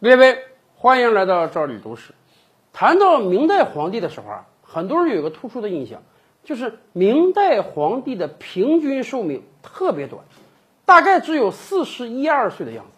列位，欢迎来到赵李读史。谈到明代皇帝的时候啊，很多人有个突出的印象，就是明代皇帝的平均寿命特别短，大概只有四十一二岁的样子。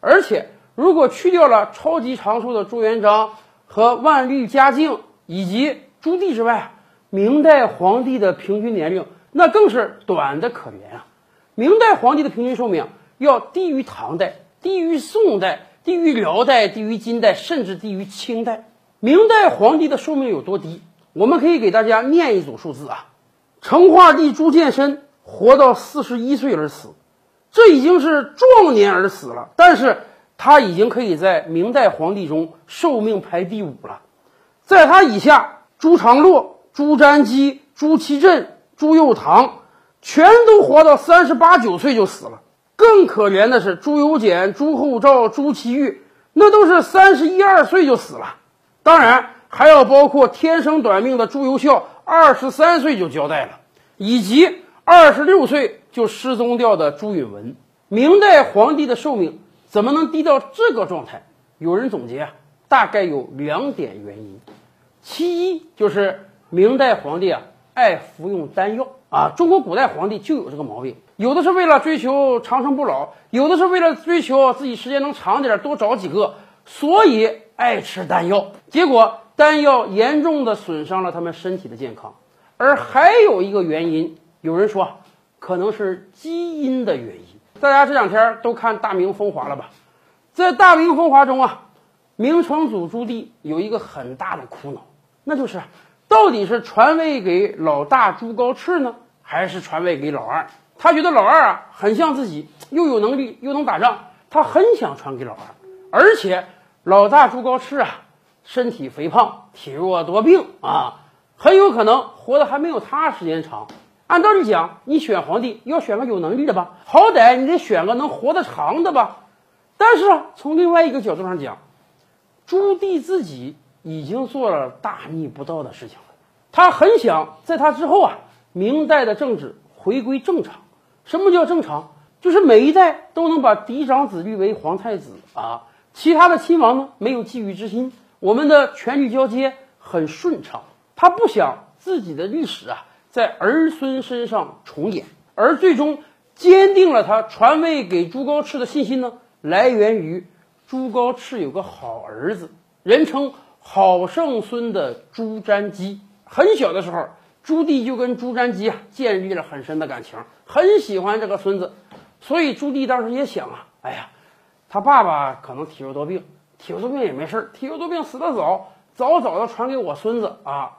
而且，如果去掉了超级长寿的朱元璋和万历、嘉靖以及朱棣之外，明代皇帝的平均年龄那更是短的可怜啊！明代皇帝的平均寿命要低于唐代，低于宋代，低于辽代，低于金代，甚至低于清代。明代皇帝的寿命有多低？我们可以给大家念一组数字啊：成化帝朱见深活到四十一岁而死，这已经是壮年而死了，但是他已经可以在明代皇帝中寿命排第五了。在他以下，朱常洛、朱瞻基、朱祁镇、朱佑樘。全都活到三十八九岁就死了。更可怜的是朱由检、朱厚照、朱祁钰，那都是三十一二岁就死了。当然还要包括天生短命的朱由校，二十三岁就交代了，以及二十六岁就失踪掉的朱允文。明代皇帝的寿命怎么能低到这个状态？有人总结啊，大概有两点原因。其一就是明代皇帝啊爱服用丹药。啊，中国古代皇帝就有这个毛病，有的是为了追求长生不老，有的是为了追求自己时间能长点，多找几个，所以爱吃丹药，结果丹药严重的损伤了他们身体的健康。而还有一个原因，有人说可能是基因的原因。大家这两天都看《大明风华》了吧？在《大明风华》中啊，明成祖朱棣有一个很大的苦恼，那就是。到底是传位给老大朱高炽呢，还是传位给老二？他觉得老二啊很像自己，又有能力又能打仗，他很想传给老二。而且老大朱高炽啊，身体肥胖，体弱多病啊，很有可能活得还没有他时间长。按道理讲，你选皇帝要选个有能力的吧，好歹你得选个能活得长的吧。但是啊，从另外一个角度上讲，朱棣自己。已经做了大逆不道的事情了，他很想在他之后啊，明代的政治回归正常。什么叫正常？就是每一代都能把嫡长子立为皇太子啊，其他的亲王呢没有觊觎之心，我们的权力交接很顺畅。他不想自己的历史啊在儿孙身上重演，而最终坚定了他传位给朱高炽的信心呢，来源于朱高炽有个好儿子，人称。好圣孙的朱瞻基，很小的时候，朱棣就跟朱瞻基啊建立了很深的感情，很喜欢这个孙子，所以朱棣当时也想啊，哎呀，他爸爸可能体弱多病，体弱多病也没事儿，体弱多病死得早，早早的传给我孙子啊，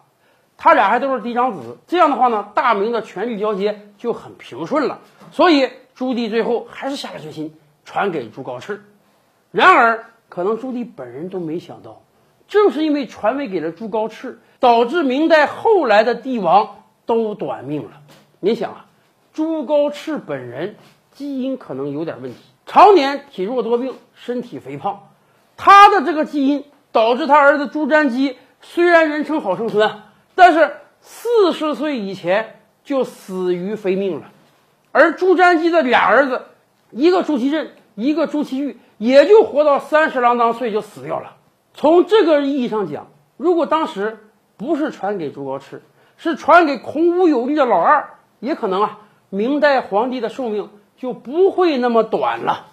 他俩还都是嫡长子，这样的话呢，大明的权力交接就很平顺了，所以朱棣最后还是下了决心传给朱高炽，然而，可能朱棣本人都没想到。正是因为传位给了朱高炽，导致明代后来的帝王都短命了。你想啊，朱高炽本人基因可能有点问题，常年体弱多病，身体肥胖，他的这个基因导致他儿子朱瞻基虽然人称好圣孙，但是四十岁以前就死于非命了。而朱瞻基的俩儿子，一个朱祁镇，一个朱祁钰，也就活到三十郎当岁就死掉了。从这个意义上讲，如果当时不是传给朱高炽，是传给孔武有力的老二，也可能啊，明代皇帝的寿命就不会那么短了。